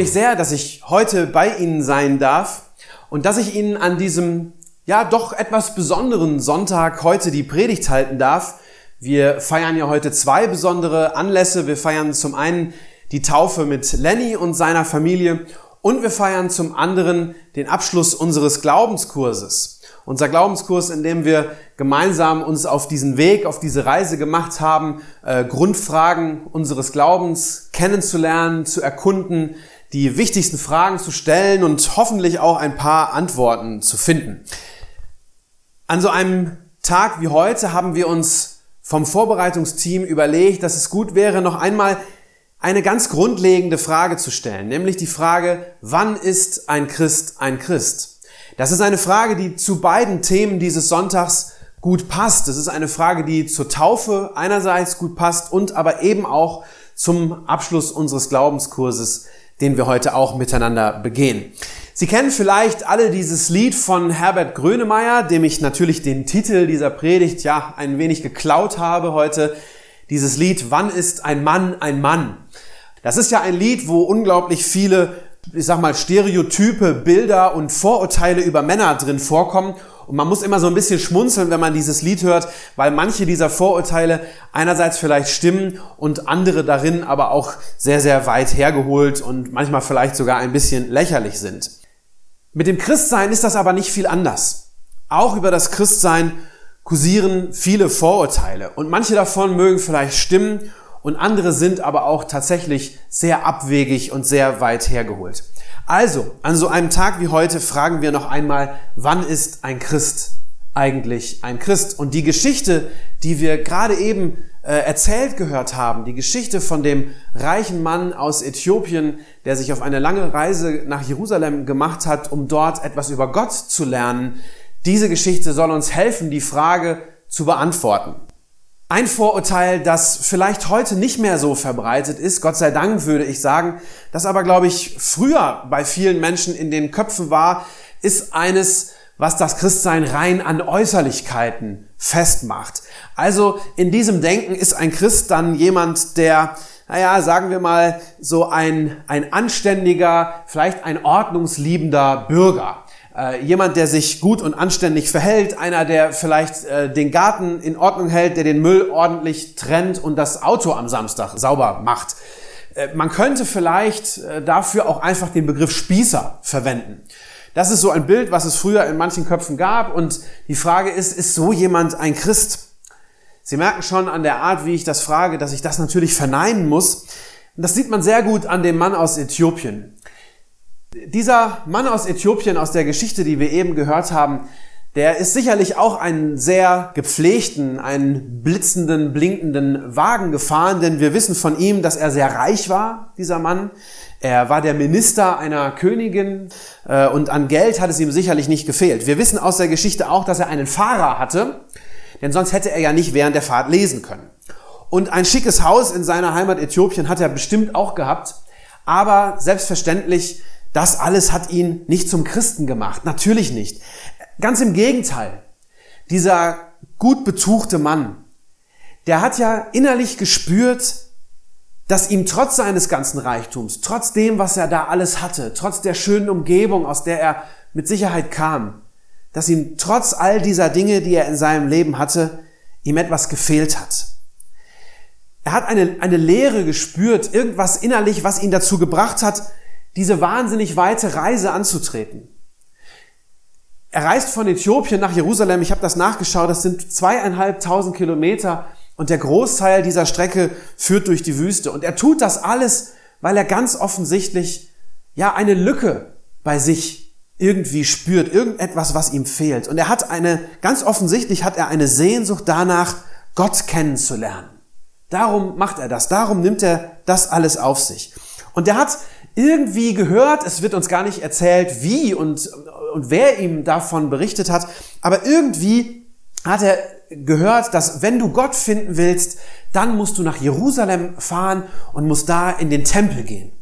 Mich sehr, dass ich heute bei Ihnen sein darf und dass ich Ihnen an diesem ja doch etwas besonderen Sonntag heute die Predigt halten darf. Wir feiern ja heute zwei besondere Anlässe. Wir feiern zum einen die Taufe mit Lenny und seiner Familie und wir feiern zum anderen den Abschluss unseres Glaubenskurses. Unser Glaubenskurs, in dem wir gemeinsam uns auf diesen Weg, auf diese Reise gemacht haben, äh, Grundfragen unseres Glaubens kennenzulernen, zu erkunden, die wichtigsten Fragen zu stellen und hoffentlich auch ein paar Antworten zu finden. An so einem Tag wie heute haben wir uns vom Vorbereitungsteam überlegt, dass es gut wäre, noch einmal eine ganz grundlegende Frage zu stellen, nämlich die Frage, wann ist ein Christ ein Christ? Das ist eine Frage, die zu beiden Themen dieses Sonntags gut passt. Das ist eine Frage, die zur Taufe einerseits gut passt und aber eben auch zum Abschluss unseres Glaubenskurses, den wir heute auch miteinander begehen. Sie kennen vielleicht alle dieses Lied von Herbert Grönemeyer, dem ich natürlich den Titel dieser Predigt ja ein wenig geklaut habe heute. Dieses Lied Wann ist ein Mann ein Mann? Das ist ja ein Lied, wo unglaublich viele ich sag mal, Stereotype, Bilder und Vorurteile über Männer drin vorkommen. Und man muss immer so ein bisschen schmunzeln, wenn man dieses Lied hört, weil manche dieser Vorurteile einerseits vielleicht stimmen und andere darin aber auch sehr, sehr weit hergeholt und manchmal vielleicht sogar ein bisschen lächerlich sind. Mit dem Christsein ist das aber nicht viel anders. Auch über das Christsein kursieren viele Vorurteile und manche davon mögen vielleicht stimmen und andere sind aber auch tatsächlich sehr abwegig und sehr weit hergeholt. Also, an so einem Tag wie heute fragen wir noch einmal, wann ist ein Christ eigentlich ein Christ? Und die Geschichte, die wir gerade eben äh, erzählt gehört haben, die Geschichte von dem reichen Mann aus Äthiopien, der sich auf eine lange Reise nach Jerusalem gemacht hat, um dort etwas über Gott zu lernen, diese Geschichte soll uns helfen, die Frage zu beantworten. Ein Vorurteil, das vielleicht heute nicht mehr so verbreitet ist, Gott sei Dank würde ich sagen, das aber, glaube ich, früher bei vielen Menschen in den Köpfen war, ist eines, was das Christsein rein an Äußerlichkeiten festmacht. Also in diesem Denken ist ein Christ dann jemand, der, naja, sagen wir mal, so ein, ein anständiger, vielleicht ein ordnungsliebender Bürger äh, jemand, der sich gut und anständig verhält, einer, der vielleicht äh, den Garten in Ordnung hält, der den Müll ordentlich trennt und das Auto am Samstag sauber macht. Äh, man könnte vielleicht äh, dafür auch einfach den Begriff Spießer verwenden. Das ist so ein Bild, was es früher in manchen Köpfen gab und die Frage ist, ist so jemand ein Christ? Sie merken schon an der Art, wie ich das frage, dass ich das natürlich verneinen muss. Und das sieht man sehr gut an dem Mann aus Äthiopien. Dieser Mann aus Äthiopien, aus der Geschichte, die wir eben gehört haben, der ist sicherlich auch einen sehr gepflegten, einen blitzenden, blinkenden Wagen gefahren, denn wir wissen von ihm, dass er sehr reich war, dieser Mann. Er war der Minister einer Königin äh, und an Geld hat es ihm sicherlich nicht gefehlt. Wir wissen aus der Geschichte auch, dass er einen Fahrer hatte, denn sonst hätte er ja nicht während der Fahrt lesen können. Und ein schickes Haus in seiner Heimat Äthiopien hat er bestimmt auch gehabt, aber selbstverständlich das alles hat ihn nicht zum Christen gemacht. Natürlich nicht. Ganz im Gegenteil. Dieser gut betuchte Mann, der hat ja innerlich gespürt, dass ihm trotz seines ganzen Reichtums, trotz dem, was er da alles hatte, trotz der schönen Umgebung, aus der er mit Sicherheit kam, dass ihm trotz all dieser Dinge, die er in seinem Leben hatte, ihm etwas gefehlt hat. Er hat eine, eine Leere gespürt, irgendwas innerlich, was ihn dazu gebracht hat, diese wahnsinnig weite Reise anzutreten. Er reist von Äthiopien nach Jerusalem. Ich habe das nachgeschaut. Das sind zweieinhalbtausend Kilometer und der Großteil dieser Strecke führt durch die Wüste. Und er tut das alles, weil er ganz offensichtlich ja eine Lücke bei sich irgendwie spürt, irgendetwas, was ihm fehlt. Und er hat eine, ganz offensichtlich hat er eine Sehnsucht danach, Gott kennenzulernen. Darum macht er das. Darum nimmt er das alles auf sich. Und er hat irgendwie gehört, es wird uns gar nicht erzählt, wie und, und wer ihm davon berichtet hat, aber irgendwie hat er gehört, dass wenn du Gott finden willst, dann musst du nach Jerusalem fahren und musst da in den Tempel gehen.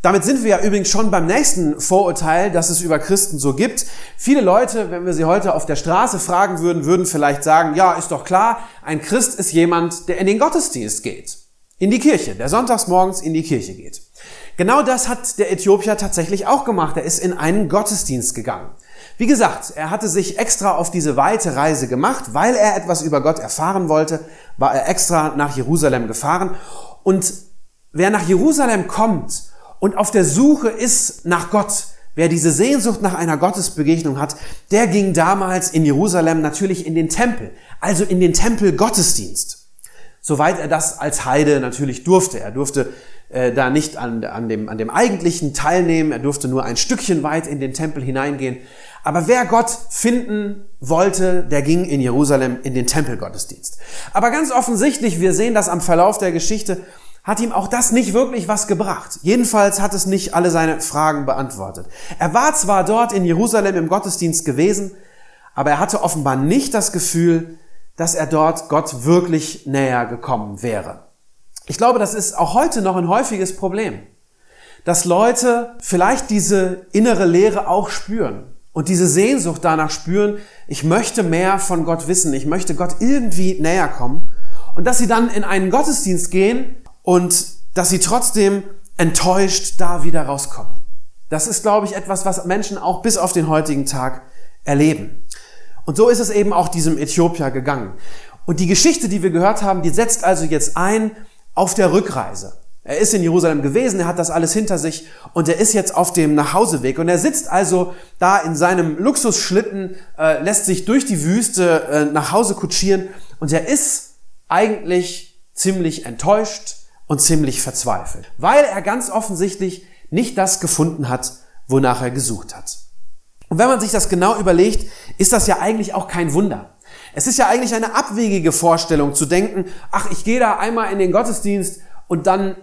Damit sind wir ja übrigens schon beim nächsten Vorurteil, das es über Christen so gibt. Viele Leute, wenn wir sie heute auf der Straße fragen würden, würden vielleicht sagen, ja, ist doch klar, ein Christ ist jemand, der in den Gottesdienst geht. In die Kirche, der sonntags morgens in die Kirche geht. Genau das hat der Äthiopier tatsächlich auch gemacht. Er ist in einen Gottesdienst gegangen. Wie gesagt, er hatte sich extra auf diese weite Reise gemacht, weil er etwas über Gott erfahren wollte, war er extra nach Jerusalem gefahren. Und wer nach Jerusalem kommt und auf der Suche ist nach Gott, wer diese Sehnsucht nach einer Gottesbegegnung hat, der ging damals in Jerusalem natürlich in den Tempel, also in den Tempel Gottesdienst. Soweit er das als Heide natürlich durfte. Er durfte äh, da nicht an, an, dem, an dem eigentlichen teilnehmen, er durfte nur ein Stückchen weit in den Tempel hineingehen. Aber wer Gott finden wollte, der ging in Jerusalem in den Tempelgottesdienst. Aber ganz offensichtlich, wir sehen das am Verlauf der Geschichte, hat ihm auch das nicht wirklich was gebracht. Jedenfalls hat es nicht alle seine Fragen beantwortet. Er war zwar dort in Jerusalem im Gottesdienst gewesen, aber er hatte offenbar nicht das Gefühl, dass er dort Gott wirklich näher gekommen wäre. Ich glaube, das ist auch heute noch ein häufiges Problem, dass Leute vielleicht diese innere Leere auch spüren und diese Sehnsucht danach spüren, ich möchte mehr von Gott wissen, ich möchte Gott irgendwie näher kommen und dass sie dann in einen Gottesdienst gehen und dass sie trotzdem enttäuscht da wieder rauskommen. Das ist, glaube ich, etwas, was Menschen auch bis auf den heutigen Tag erleben. Und so ist es eben auch diesem Äthiopier gegangen. Und die Geschichte, die wir gehört haben, die setzt also jetzt ein auf der Rückreise. Er ist in Jerusalem gewesen, er hat das alles hinter sich und er ist jetzt auf dem Nachhauseweg. Und er sitzt also da in seinem Luxusschlitten, äh, lässt sich durch die Wüste äh, nach Hause kutschieren und er ist eigentlich ziemlich enttäuscht, und ziemlich verzweifelt, weil er ganz offensichtlich nicht das gefunden hat, wonach er gesucht hat. Und wenn man sich das genau überlegt, ist das ja eigentlich auch kein Wunder. Es ist ja eigentlich eine abwegige Vorstellung zu denken, ach, ich gehe da einmal in den Gottesdienst und dann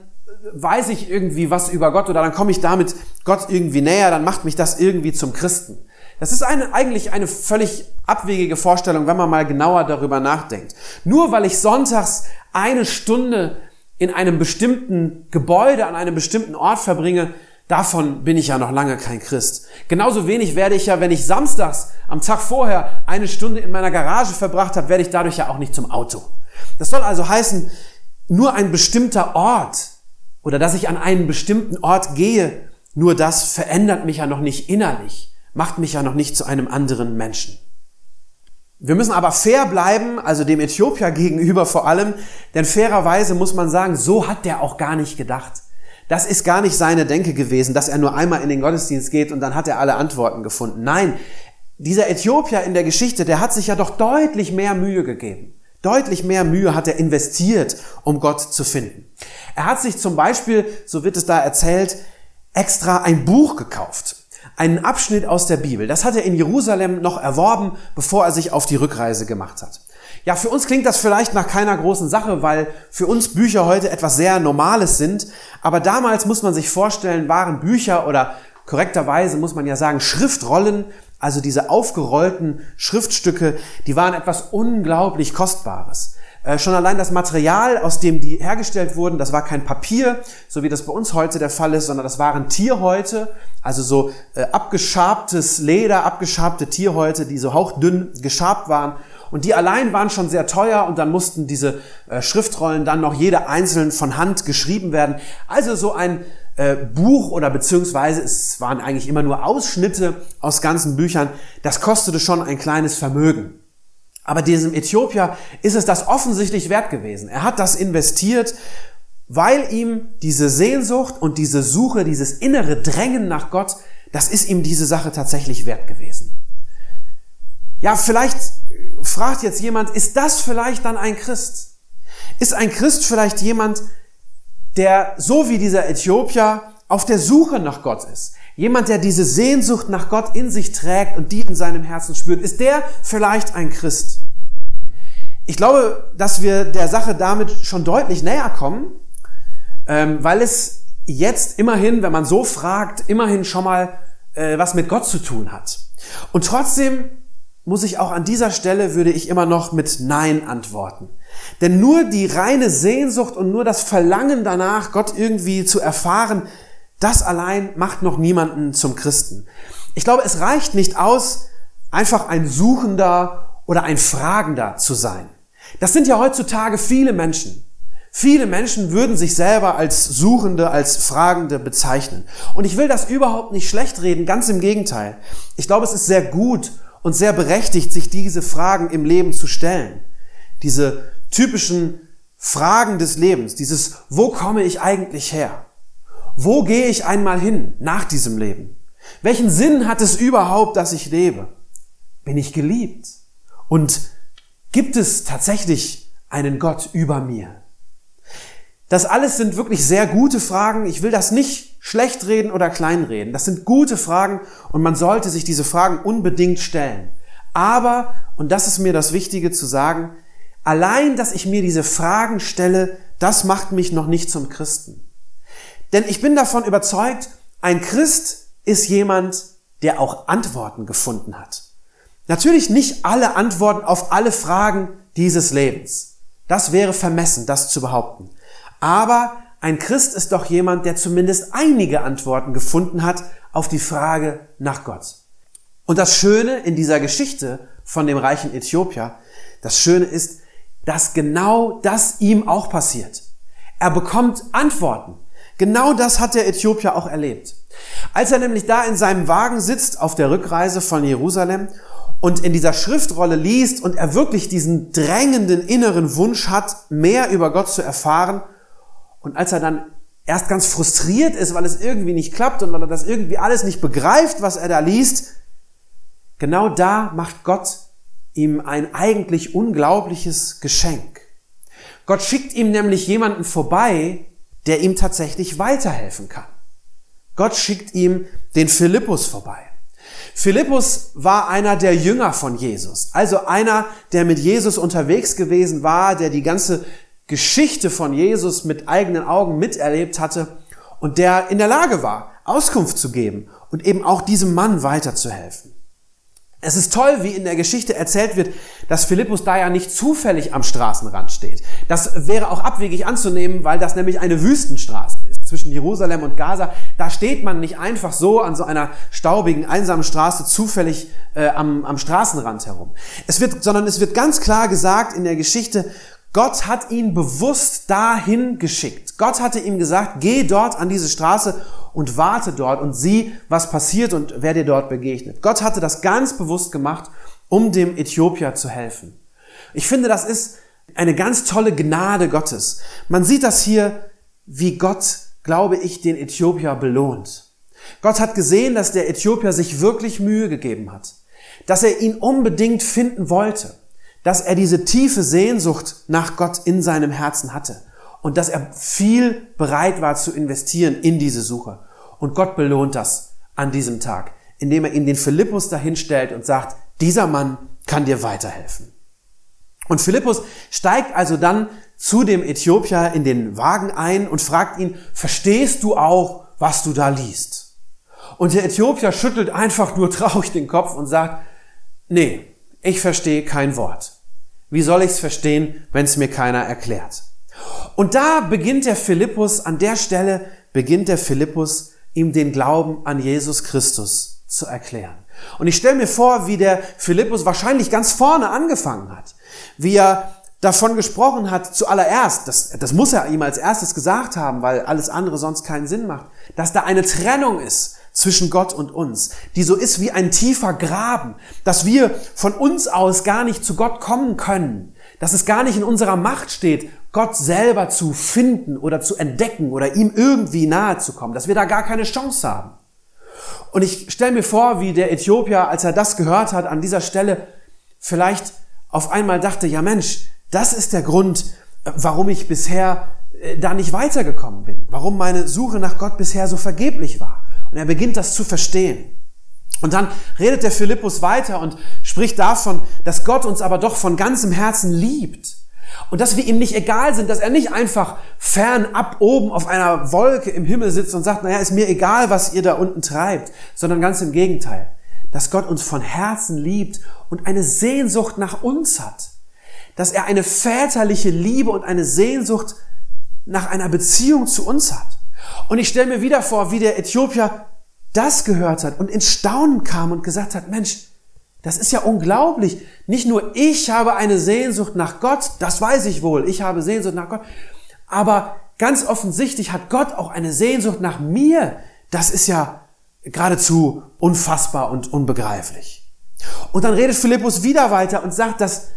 weiß ich irgendwie was über Gott oder dann komme ich damit Gott irgendwie näher, dann macht mich das irgendwie zum Christen. Das ist eine, eigentlich eine völlig abwegige Vorstellung, wenn man mal genauer darüber nachdenkt. Nur weil ich sonntags eine Stunde in einem bestimmten Gebäude, an einem bestimmten Ort verbringe, davon bin ich ja noch lange kein Christ. Genauso wenig werde ich ja, wenn ich samstags am Tag vorher eine Stunde in meiner Garage verbracht habe, werde ich dadurch ja auch nicht zum Auto. Das soll also heißen, nur ein bestimmter Ort oder dass ich an einen bestimmten Ort gehe, nur das verändert mich ja noch nicht innerlich, macht mich ja noch nicht zu einem anderen Menschen. Wir müssen aber fair bleiben, also dem Äthiopier gegenüber vor allem, denn fairerweise muss man sagen, so hat der auch gar nicht gedacht. Das ist gar nicht seine Denke gewesen, dass er nur einmal in den Gottesdienst geht und dann hat er alle Antworten gefunden. Nein, dieser Äthiopier in der Geschichte, der hat sich ja doch deutlich mehr Mühe gegeben. Deutlich mehr Mühe hat er investiert, um Gott zu finden. Er hat sich zum Beispiel, so wird es da erzählt, extra ein Buch gekauft einen Abschnitt aus der Bibel. Das hat er in Jerusalem noch erworben, bevor er sich auf die Rückreise gemacht hat. Ja, für uns klingt das vielleicht nach keiner großen Sache, weil für uns Bücher heute etwas sehr Normales sind. Aber damals muss man sich vorstellen, waren Bücher oder korrekterweise muss man ja sagen Schriftrollen, also diese aufgerollten Schriftstücke, die waren etwas unglaublich Kostbares. Äh, schon allein das Material, aus dem die hergestellt wurden, das war kein Papier, so wie das bei uns heute der Fall ist, sondern das waren Tierhäute, also so äh, abgeschabtes Leder, abgeschabte Tierhäute, die so hauchdünn geschabt waren. Und die allein waren schon sehr teuer und dann mussten diese äh, Schriftrollen dann noch jede einzeln von Hand geschrieben werden. Also so ein Buch oder beziehungsweise es waren eigentlich immer nur Ausschnitte aus ganzen Büchern. Das kostete schon ein kleines Vermögen. Aber diesem Äthiopier ist es das offensichtlich wert gewesen. Er hat das investiert, weil ihm diese Sehnsucht und diese Suche, dieses innere Drängen nach Gott, das ist ihm diese Sache tatsächlich wert gewesen. Ja, vielleicht fragt jetzt jemand, ist das vielleicht dann ein Christ? Ist ein Christ vielleicht jemand, der so wie dieser Äthiopier auf der Suche nach Gott ist? Jemand, der diese Sehnsucht nach Gott in sich trägt und die in seinem Herzen spürt, ist der vielleicht ein Christ? Ich glaube, dass wir der Sache damit schon deutlich näher kommen, ähm, weil es jetzt immerhin, wenn man so fragt, immerhin schon mal äh, was mit Gott zu tun hat. Und trotzdem muss ich auch an dieser Stelle, würde ich immer noch mit Nein antworten. Denn nur die reine Sehnsucht und nur das Verlangen danach, Gott irgendwie zu erfahren, das allein macht noch niemanden zum Christen. Ich glaube, es reicht nicht aus, einfach ein Suchender oder ein Fragender zu sein. Das sind ja heutzutage viele Menschen. Viele Menschen würden sich selber als Suchende, als Fragende bezeichnen. Und ich will das überhaupt nicht schlecht reden, ganz im Gegenteil. Ich glaube, es ist sehr gut und sehr berechtigt, sich diese Fragen im Leben zu stellen. Diese typischen Fragen des Lebens, dieses, wo komme ich eigentlich her? Wo gehe ich einmal hin nach diesem Leben? Welchen Sinn hat es überhaupt, dass ich lebe? Bin ich geliebt? Und gibt es tatsächlich einen Gott über mir? Das alles sind wirklich sehr gute Fragen. Ich will das nicht schlecht reden oder kleinreden. Das sind gute Fragen und man sollte sich diese Fragen unbedingt stellen. Aber, und das ist mir das Wichtige zu sagen, allein, dass ich mir diese Fragen stelle, das macht mich noch nicht zum Christen. Denn ich bin davon überzeugt, ein Christ ist jemand, der auch Antworten gefunden hat. Natürlich nicht alle Antworten auf alle Fragen dieses Lebens. Das wäre vermessen, das zu behaupten. Aber ein Christ ist doch jemand, der zumindest einige Antworten gefunden hat auf die Frage nach Gott. Und das Schöne in dieser Geschichte von dem reichen Äthiopier, das Schöne ist, dass genau das ihm auch passiert. Er bekommt Antworten. Genau das hat der Äthiopier auch erlebt. Als er nämlich da in seinem Wagen sitzt auf der Rückreise von Jerusalem und in dieser Schriftrolle liest und er wirklich diesen drängenden inneren Wunsch hat, mehr über Gott zu erfahren und als er dann erst ganz frustriert ist, weil es irgendwie nicht klappt und weil er das irgendwie alles nicht begreift, was er da liest, genau da macht Gott ihm ein eigentlich unglaubliches Geschenk. Gott schickt ihm nämlich jemanden vorbei, der ihm tatsächlich weiterhelfen kann. Gott schickt ihm den Philippus vorbei. Philippus war einer der Jünger von Jesus, also einer, der mit Jesus unterwegs gewesen war, der die ganze Geschichte von Jesus mit eigenen Augen miterlebt hatte und der in der Lage war, Auskunft zu geben und eben auch diesem Mann weiterzuhelfen. Es ist toll, wie in der Geschichte erzählt wird, dass Philippus da ja nicht zufällig am Straßenrand steht. Das wäre auch abwegig anzunehmen, weil das nämlich eine Wüstenstraße ist zwischen Jerusalem und Gaza. Da steht man nicht einfach so an so einer staubigen, einsamen Straße zufällig äh, am, am Straßenrand herum. Es wird, sondern es wird ganz klar gesagt in der Geschichte, Gott hat ihn bewusst dahin geschickt. Gott hatte ihm gesagt, geh dort an diese Straße und warte dort und sieh, was passiert und wer dir dort begegnet. Gott hatte das ganz bewusst gemacht, um dem Äthiopier zu helfen. Ich finde, das ist eine ganz tolle Gnade Gottes. Man sieht das hier, wie Gott, glaube ich, den Äthiopier belohnt. Gott hat gesehen, dass der Äthiopier sich wirklich Mühe gegeben hat, dass er ihn unbedingt finden wollte dass er diese tiefe Sehnsucht nach Gott in seinem Herzen hatte und dass er viel bereit war zu investieren in diese Suche. Und Gott belohnt das an diesem Tag, indem er ihn den Philippus dahinstellt und sagt, dieser Mann kann dir weiterhelfen. Und Philippus steigt also dann zu dem Äthiopier in den Wagen ein und fragt ihn, verstehst du auch, was du da liest? Und der Äthiopier schüttelt einfach nur traurig den Kopf und sagt, nee, ich verstehe kein Wort. Wie soll ich es verstehen, wenn es mir keiner erklärt? Und da beginnt der Philippus, an der Stelle beginnt der Philippus, ihm den Glauben an Jesus Christus zu erklären. Und ich stelle mir vor, wie der Philippus wahrscheinlich ganz vorne angefangen hat, wie er davon gesprochen hat, zuallererst, das, das muss er ihm als erstes gesagt haben, weil alles andere sonst keinen Sinn macht, dass da eine Trennung ist zwischen Gott und uns, die so ist wie ein tiefer Graben, dass wir von uns aus gar nicht zu Gott kommen können, dass es gar nicht in unserer Macht steht, Gott selber zu finden oder zu entdecken oder ihm irgendwie nahe zu kommen, dass wir da gar keine Chance haben. Und ich stelle mir vor, wie der Äthiopier, als er das gehört hat, an dieser Stelle vielleicht auf einmal dachte, ja Mensch, das ist der Grund, warum ich bisher äh, da nicht weitergekommen bin, warum meine Suche nach Gott bisher so vergeblich war. Und er beginnt das zu verstehen. Und dann redet der Philippus weiter und spricht davon, dass Gott uns aber doch von ganzem Herzen liebt. Und dass wir ihm nicht egal sind, dass er nicht einfach fernab oben auf einer Wolke im Himmel sitzt und sagt, naja, ist mir egal, was ihr da unten treibt, sondern ganz im Gegenteil, dass Gott uns von Herzen liebt und eine Sehnsucht nach uns hat, dass er eine väterliche Liebe und eine Sehnsucht nach einer Beziehung zu uns hat. Und ich stelle mir wieder vor, wie der Äthiopier das gehört hat und in Staunen kam und gesagt hat, Mensch, das ist ja unglaublich. Nicht nur ich habe eine Sehnsucht nach Gott, das weiß ich wohl, ich habe Sehnsucht nach Gott, aber ganz offensichtlich hat Gott auch eine Sehnsucht nach mir. Das ist ja geradezu unfassbar und unbegreiflich. Und dann redet Philippus wieder weiter und sagt, dass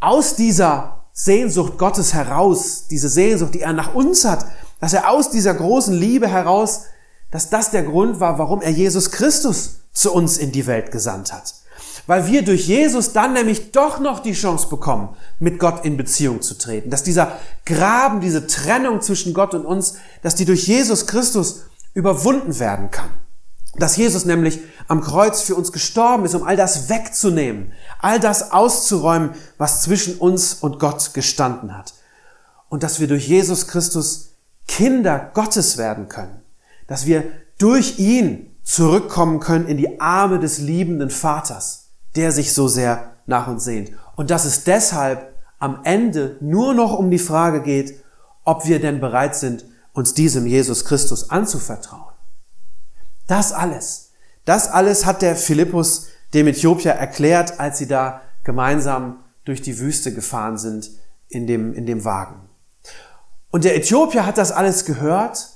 aus dieser Sehnsucht Gottes heraus, diese Sehnsucht, die er nach uns hat, dass er aus dieser großen Liebe heraus, dass das der Grund war, warum er Jesus Christus zu uns in die Welt gesandt hat weil wir durch Jesus dann nämlich doch noch die Chance bekommen, mit Gott in Beziehung zu treten. Dass dieser Graben, diese Trennung zwischen Gott und uns, dass die durch Jesus Christus überwunden werden kann. Dass Jesus nämlich am Kreuz für uns gestorben ist, um all das wegzunehmen, all das auszuräumen, was zwischen uns und Gott gestanden hat. Und dass wir durch Jesus Christus Kinder Gottes werden können. Dass wir durch ihn zurückkommen können in die Arme des liebenden Vaters der sich so sehr nach uns sehnt. Und dass es deshalb am Ende nur noch um die Frage geht, ob wir denn bereit sind, uns diesem Jesus Christus anzuvertrauen. Das alles, das alles hat der Philippus dem Äthiopier erklärt, als sie da gemeinsam durch die Wüste gefahren sind in dem, in dem Wagen. Und der Äthiopier hat das alles gehört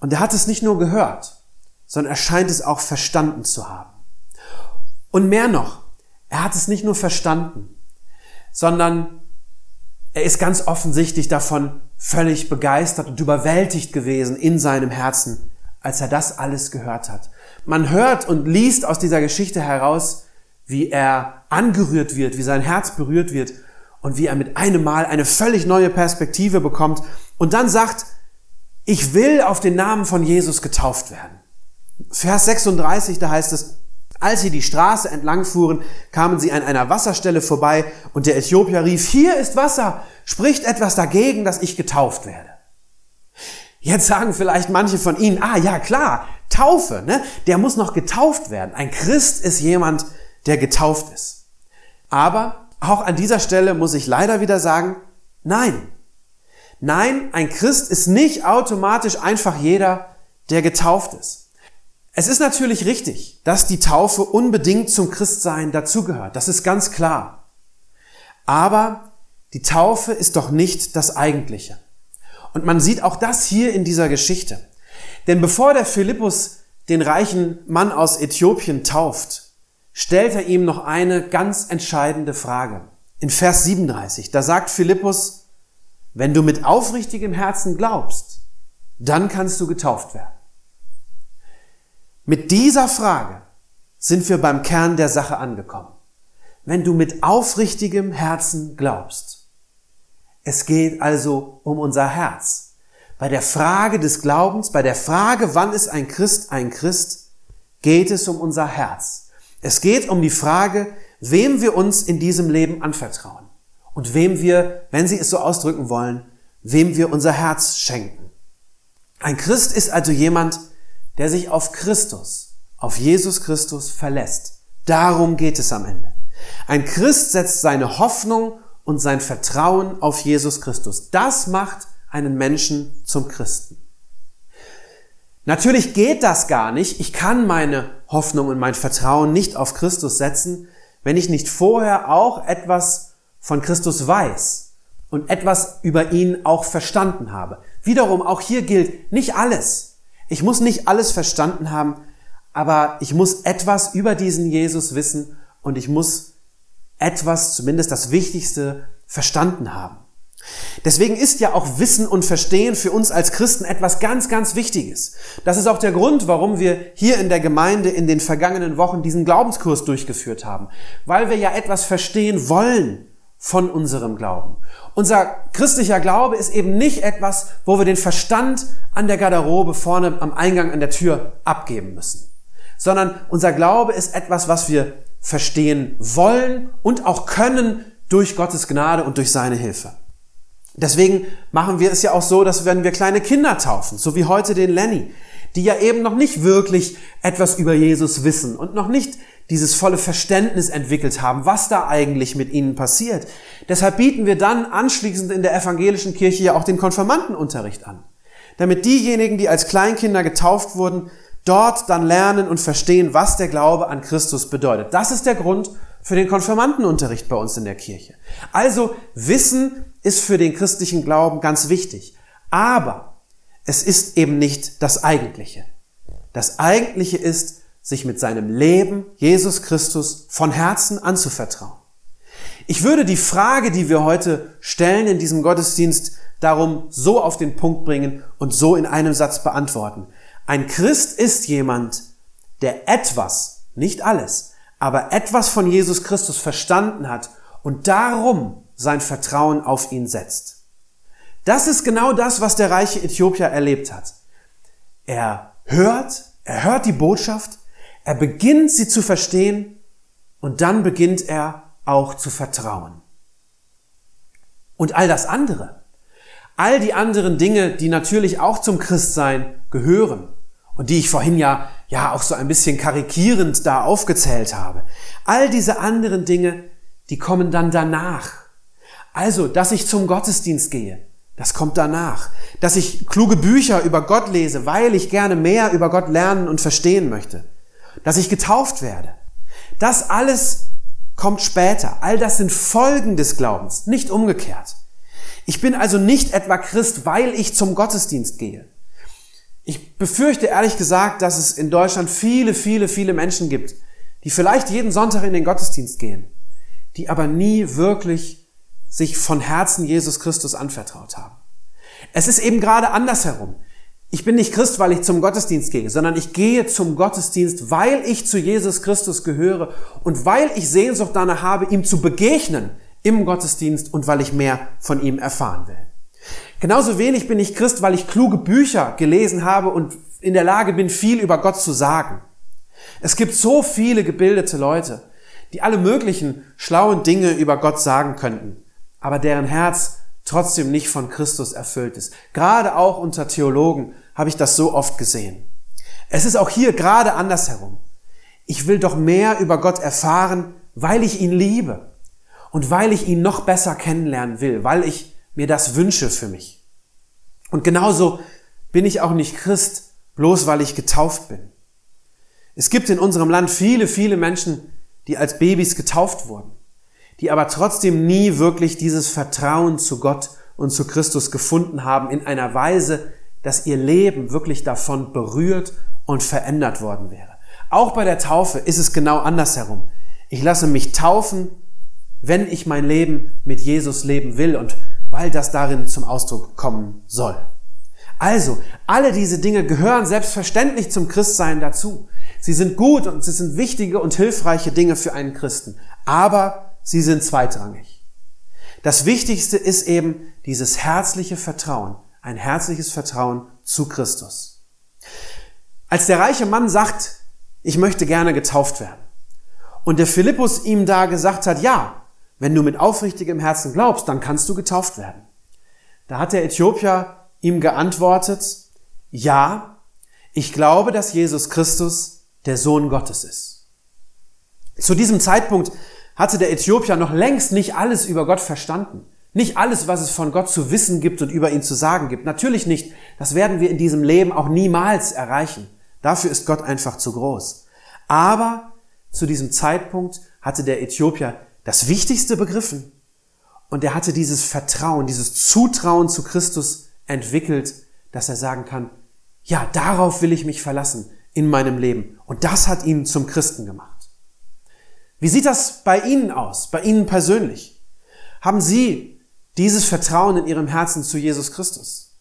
und er hat es nicht nur gehört, sondern er scheint es auch verstanden zu haben. Und mehr noch, er hat es nicht nur verstanden, sondern er ist ganz offensichtlich davon völlig begeistert und überwältigt gewesen in seinem Herzen, als er das alles gehört hat. Man hört und liest aus dieser Geschichte heraus, wie er angerührt wird, wie sein Herz berührt wird und wie er mit einem Mal eine völlig neue Perspektive bekommt und dann sagt, ich will auf den Namen von Jesus getauft werden. Vers 36, da heißt es, als sie die Straße entlang fuhren, kamen sie an einer Wasserstelle vorbei und der Äthiopier rief, hier ist Wasser, spricht etwas dagegen, dass ich getauft werde. Jetzt sagen vielleicht manche von Ihnen, ah ja klar, Taufe, ne? der muss noch getauft werden. Ein Christ ist jemand, der getauft ist. Aber auch an dieser Stelle muss ich leider wieder sagen, nein. Nein, ein Christ ist nicht automatisch einfach jeder, der getauft ist. Es ist natürlich richtig, dass die Taufe unbedingt zum Christsein dazugehört. Das ist ganz klar. Aber die Taufe ist doch nicht das Eigentliche. Und man sieht auch das hier in dieser Geschichte. Denn bevor der Philippus den reichen Mann aus Äthiopien tauft, stellt er ihm noch eine ganz entscheidende Frage. In Vers 37, da sagt Philippus, wenn du mit aufrichtigem Herzen glaubst, dann kannst du getauft werden. Mit dieser Frage sind wir beim Kern der Sache angekommen. Wenn du mit aufrichtigem Herzen glaubst. Es geht also um unser Herz. Bei der Frage des Glaubens, bei der Frage, wann ist ein Christ ein Christ, geht es um unser Herz. Es geht um die Frage, wem wir uns in diesem Leben anvertrauen und wem wir, wenn Sie es so ausdrücken wollen, wem wir unser Herz schenken. Ein Christ ist also jemand, der sich auf Christus, auf Jesus Christus verlässt. Darum geht es am Ende. Ein Christ setzt seine Hoffnung und sein Vertrauen auf Jesus Christus. Das macht einen Menschen zum Christen. Natürlich geht das gar nicht. Ich kann meine Hoffnung und mein Vertrauen nicht auf Christus setzen, wenn ich nicht vorher auch etwas von Christus weiß und etwas über ihn auch verstanden habe. Wiederum, auch hier gilt nicht alles. Ich muss nicht alles verstanden haben, aber ich muss etwas über diesen Jesus wissen und ich muss etwas, zumindest das Wichtigste, verstanden haben. Deswegen ist ja auch Wissen und Verstehen für uns als Christen etwas ganz, ganz Wichtiges. Das ist auch der Grund, warum wir hier in der Gemeinde in den vergangenen Wochen diesen Glaubenskurs durchgeführt haben. Weil wir ja etwas verstehen wollen von unserem Glauben. Unser christlicher Glaube ist eben nicht etwas, wo wir den Verstand an der Garderobe vorne am Eingang an der Tür abgeben müssen, sondern unser Glaube ist etwas, was wir verstehen wollen und auch können durch Gottes Gnade und durch seine Hilfe. Deswegen machen wir es ja auch so, dass wenn wir kleine Kinder taufen, so wie heute den Lenny, die ja eben noch nicht wirklich etwas über Jesus wissen und noch nicht dieses volle Verständnis entwickelt haben, was da eigentlich mit ihnen passiert. Deshalb bieten wir dann anschließend in der evangelischen Kirche ja auch den Konfirmandenunterricht an, damit diejenigen, die als Kleinkinder getauft wurden, dort dann lernen und verstehen, was der Glaube an Christus bedeutet. Das ist der Grund für den Konfirmandenunterricht bei uns in der Kirche. Also Wissen ist für den christlichen Glauben ganz wichtig. Aber es ist eben nicht das Eigentliche. Das Eigentliche ist, sich mit seinem Leben Jesus Christus von Herzen anzuvertrauen. Ich würde die Frage, die wir heute stellen in diesem Gottesdienst, darum so auf den Punkt bringen und so in einem Satz beantworten. Ein Christ ist jemand, der etwas, nicht alles, aber etwas von Jesus Christus verstanden hat und darum sein Vertrauen auf ihn setzt. Das ist genau das, was der reiche Äthiopier erlebt hat. Er hört, er hört die Botschaft, er beginnt sie zu verstehen und dann beginnt er auch zu vertrauen. Und all das andere, all die anderen Dinge, die natürlich auch zum Christsein gehören und die ich vorhin ja, ja auch so ein bisschen karikierend da aufgezählt habe, all diese anderen Dinge, die kommen dann danach. Also, dass ich zum Gottesdienst gehe, das kommt danach. Dass ich kluge Bücher über Gott lese, weil ich gerne mehr über Gott lernen und verstehen möchte. Dass ich getauft werde. Das alles kommt später. All das sind Folgen des Glaubens, nicht umgekehrt. Ich bin also nicht etwa Christ, weil ich zum Gottesdienst gehe. Ich befürchte ehrlich gesagt, dass es in Deutschland viele, viele, viele Menschen gibt, die vielleicht jeden Sonntag in den Gottesdienst gehen, die aber nie wirklich sich von Herzen Jesus Christus anvertraut haben. Es ist eben gerade andersherum. Ich bin nicht Christ, weil ich zum Gottesdienst gehe, sondern ich gehe zum Gottesdienst, weil ich zu Jesus Christus gehöre und weil ich Sehnsucht danach habe, ihm zu begegnen im Gottesdienst und weil ich mehr von ihm erfahren will. Genauso wenig bin ich Christ, weil ich kluge Bücher gelesen habe und in der Lage bin, viel über Gott zu sagen. Es gibt so viele gebildete Leute, die alle möglichen schlauen Dinge über Gott sagen könnten, aber deren Herz trotzdem nicht von Christus erfüllt ist. Gerade auch unter Theologen habe ich das so oft gesehen. Es ist auch hier gerade andersherum. Ich will doch mehr über Gott erfahren, weil ich ihn liebe und weil ich ihn noch besser kennenlernen will, weil ich mir das wünsche für mich. Und genauso bin ich auch nicht Christ, bloß weil ich getauft bin. Es gibt in unserem Land viele, viele Menschen, die als Babys getauft wurden, die aber trotzdem nie wirklich dieses Vertrauen zu Gott und zu Christus gefunden haben in einer Weise, dass ihr Leben wirklich davon berührt und verändert worden wäre. Auch bei der Taufe ist es genau andersherum. Ich lasse mich taufen, wenn ich mein Leben mit Jesus leben will und weil das darin zum Ausdruck kommen soll. Also, alle diese Dinge gehören selbstverständlich zum Christsein dazu. Sie sind gut und sie sind wichtige und hilfreiche Dinge für einen Christen. Aber sie sind zweitrangig. Das Wichtigste ist eben dieses herzliche Vertrauen, ein herzliches Vertrauen zu Christus. Als der reiche Mann sagt, ich möchte gerne getauft werden, und der Philippus ihm da gesagt hat, ja, wenn du mit aufrichtigem Herzen glaubst, dann kannst du getauft werden. Da hat der Äthiopier ihm geantwortet, ja, ich glaube, dass Jesus Christus der Sohn Gottes ist. Zu diesem Zeitpunkt hatte der Äthiopier noch längst nicht alles über Gott verstanden. Nicht alles, was es von Gott zu wissen gibt und über ihn zu sagen gibt. Natürlich nicht. Das werden wir in diesem Leben auch niemals erreichen. Dafür ist Gott einfach zu groß. Aber zu diesem Zeitpunkt hatte der Äthiopier das Wichtigste begriffen. Und er hatte dieses Vertrauen, dieses Zutrauen zu Christus entwickelt, dass er sagen kann, ja, darauf will ich mich verlassen in meinem Leben. Und das hat ihn zum Christen gemacht. Wie sieht das bei Ihnen aus, bei Ihnen persönlich? Haben Sie dieses Vertrauen in Ihrem Herzen zu Jesus Christus?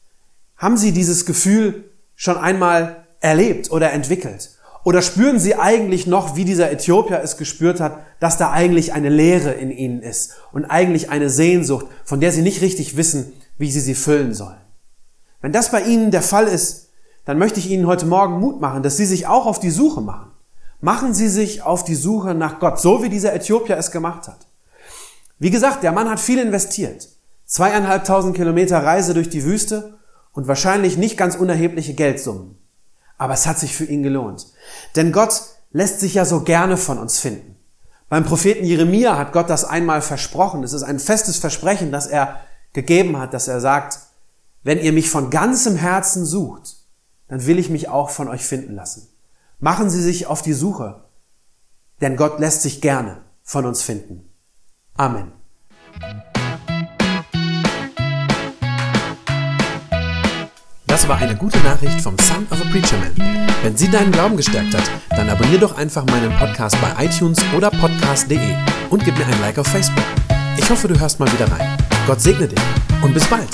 Haben Sie dieses Gefühl schon einmal erlebt oder entwickelt? Oder spüren sie eigentlich noch, wie dieser Äthiopier es gespürt hat, dass da eigentlich eine Leere in ihnen ist und eigentlich eine Sehnsucht, von der sie nicht richtig wissen, wie sie sie füllen sollen? Wenn das bei ihnen der Fall ist, dann möchte ich ihnen heute Morgen Mut machen, dass sie sich auch auf die Suche machen. Machen sie sich auf die Suche nach Gott, so wie dieser Äthiopier es gemacht hat. Wie gesagt, der Mann hat viel investiert. Zweieinhalbtausend Kilometer Reise durch die Wüste und wahrscheinlich nicht ganz unerhebliche Geldsummen. Aber es hat sich für ihn gelohnt. Denn Gott lässt sich ja so gerne von uns finden. Beim Propheten Jeremia hat Gott das einmal versprochen. Es ist ein festes Versprechen, das er gegeben hat, dass er sagt, wenn ihr mich von ganzem Herzen sucht, dann will ich mich auch von euch finden lassen. Machen Sie sich auf die Suche, denn Gott lässt sich gerne von uns finden. Amen. Das war eine gute Nachricht vom Son of a Preacher Man. Wenn sie deinen Glauben gestärkt hat, dann abonnier doch einfach meinen Podcast bei iTunes oder podcast.de und gib mir ein Like auf Facebook. Ich hoffe, du hörst mal wieder rein. Gott segne dich und bis bald.